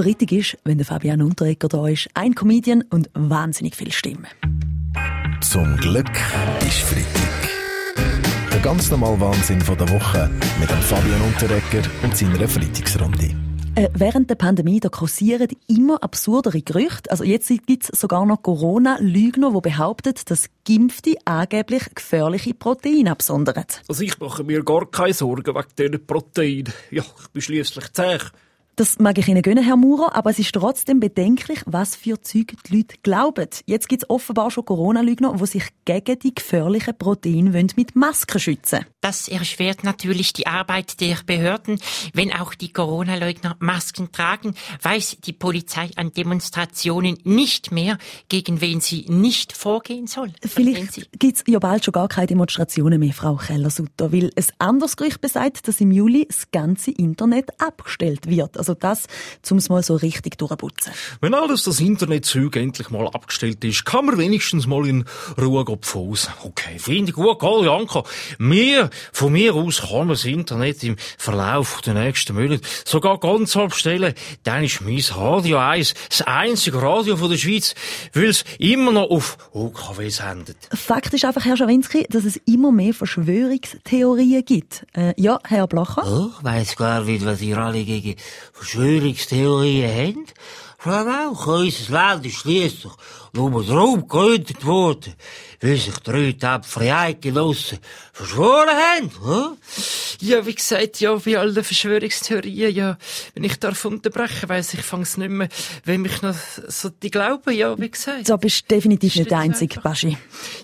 Freitag ist, wenn der Fabian Unterreger da ist, ein Comedian und wahnsinnig viele Stimmen. Zum Glück ist Freitag. Der ganz normale Wahnsinn von der Woche mit dem Fabian Unterreger und seiner Freitagsrunde. Äh, während der Pandemie da kursieren immer absurdere Gerüchte. Also jetzt gibt es sogar noch Corona-Lügner, die behaupten, dass Geimpfte angeblich gefährliche Proteine absondern. Also ich mache mir gar keine Sorgen wegen diesen Proteinen. Ja, ich bin schliesslich zäh. Das mag ich Ihnen gönnen, Herr Maurer, aber es ist trotzdem bedenklich, was für Zeug die Leute glauben. Jetzt gibt es offenbar schon Corona-Lügner, die sich gegen die gefährlichen Proteine mit Masken schützen Das erschwert natürlich die Arbeit der Behörden. Wenn auch die Corona-Leugner Masken tragen, weiß die Polizei an Demonstrationen nicht mehr, gegen wen sie nicht vorgehen soll. Vielleicht gibt es ja bald schon gar keine Demonstrationen mehr, Frau Keller-Sutter, weil ein anderes Gerücht besagt, dass im Juli das ganze Internet abgestellt wird. Also also das, um es mal so richtig durchputzen. Wenn alles das Internetzeug endlich mal abgestellt ist, kann man wenigstens mal in Ruhe pfosen. Okay, finde ich gut, gell, Janka. Mir, von mir aus kann man das Internet im Verlauf der nächsten Monate sogar ganz abstellen. Dann ist mein Radio 1 das einzige Radio von der Schweiz, weil es immer noch auf OKW sendet. Fakt ist einfach, Herr Schawinski, dass es immer mehr Verschwörungstheorien gibt. Äh, ja, Herr Blacher? Oh, weiss gar nicht, was ihr alle gegen Verschwörungstheorien haben. Frau Rauch, unser Land ist schliesslich nur darum gegründet worden, weil sich drei tapfere Eidgenossen verschworen haben. Hm? Ja, wie gesagt, ja, wie alle Verschwörungstheorien, ja, wenn ich darf unterbrechen, weiss ich, fang's nicht mehr, wenn mich noch so die glauben, ja, wie gesagt. Da bist du definitiv nicht der Einzige, Baschi.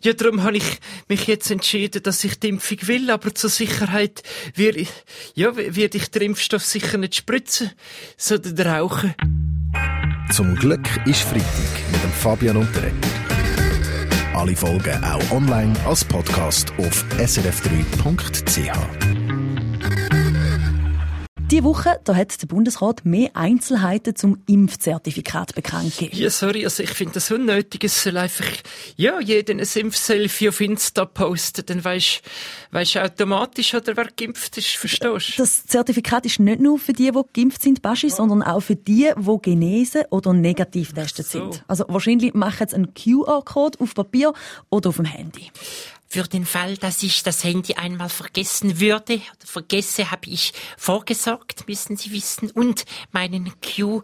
Ja, darum habe ich mich jetzt entschieden, dass ich die Impfung will, aber zur Sicherheit werde ja, werde ich den Impfstoff sicher nicht spritzen, sondern rauchen. Zum Glück ist Freitag mit dem Fabian Unterreger. Alle Folgen auch online als Podcast auf srf3.ch. Diese Woche da hat der Bundesrat mehr Einzelheiten zum Impfzertifikat bekannt gegeben. Ja, sorry, also ich finde das unnötig. Es soll einfach, ja, jeder ein Impfselfie auf Insta posten, dann weisst du automatisch, oder wer geimpft ist, verstehst du? Das Zertifikat ist nicht nur für die, die geimpft sind, Baschi, ja. sondern auch für die, die genesen oder negativ getestet so. sind. Also wahrscheinlich machen sie einen QR-Code auf Papier oder auf dem Handy. Für den Fall, dass ich das Handy einmal vergessen würde oder vergesse, habe ich vorgesorgt, müssen Sie wissen, und meinen Q,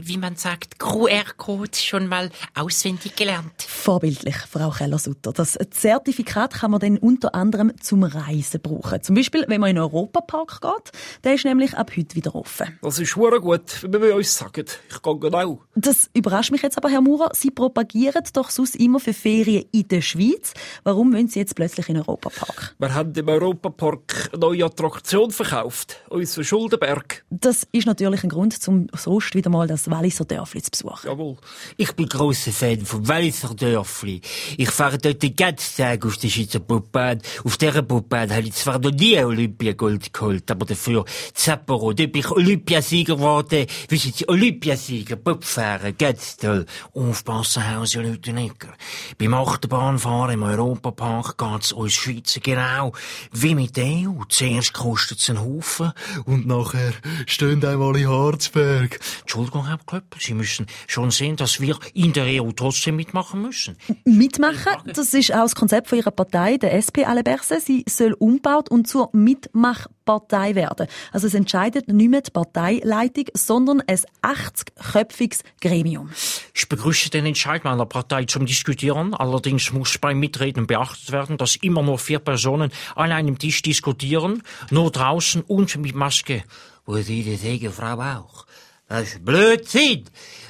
wie man sagt, QR-Code schon mal auswendig gelernt. Vorbildlich, Frau Keller-Sutter. Das Zertifikat kann man dann unter anderem zum Reisen brauchen. Zum Beispiel, wenn man in den Europapark geht. Der ist nämlich ab heute wieder offen. Das ist schon gut, wenn wir uns sagen. Ich gehe genau. Das überrascht mich jetzt aber, Herr Maurer. Sie propagieren doch sonst immer für Ferien in der Schweiz. Warum wollen Sie jetzt plötzlich in den Europapark? Wir haben im Europapark eine neue Attraktion verkauft. Unseren Schuldenberg. Das ist natürlich ein Grund, um sonst wieder mal das Walliser Dörfli zu besuchen. Jawohl. Ich bin grosser Fan vom Walliser Dörfli. Ich fahre dort den ganzen Tag auf der Schweizer Puppbahn. Auf dieser Puppbahn habe ich zwar noch nie Olympiagold geholt, aber dafür Zapporo. Dort bin ich Olympiasieger geworden. Wie sind Sie Olympiasieger? Puppfahren, ganz toll. Aufpassen, Hause und Lütenegger. Beim Achterbahnfahren im Europapark geht's uns Schweizer genau wie mit der EU. Zuerst kostet es einen Haufen und nachher stehen einmal in Harzberg. Entschuldigung, Herr Klöppel, Sie müssen schon sehen, dass wir in der EU trotzdem mitmachen müssen. Mitmachen? Das ist auch das Konzept von Ihrer Partei, der SP Aleberse. Sie soll umgebaut und zur Mitmachpartei werden. Also es entscheidet nicht mehr die Parteileitung, sondern ein 80-köpfiges Gremium. Ich begrüße den Entscheid meiner Partei zum Diskutieren. Allerdings muss beim Mitreden beachtet werden, dass immer nur vier Personen an einem Tisch diskutieren, nur draußen und mit Maske. Wo Sie das sagen, Frau auch. Das ist Blödsinn.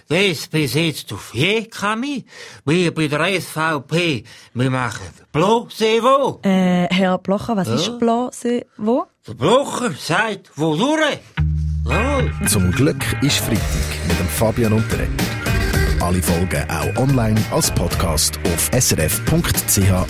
Das besitzt auf JKMI. Wir bei der SVP, wir machen Blanc-C'est-Vous. Äh, Herr Blocher, was ja? ist Blanc-C'est-Vous? Der Blocher sagt, wo durch? Zum Glück ist Freitag mit dem Fabian Unterreger. Alle Folgen auch online als Podcast auf srf.ch-audio.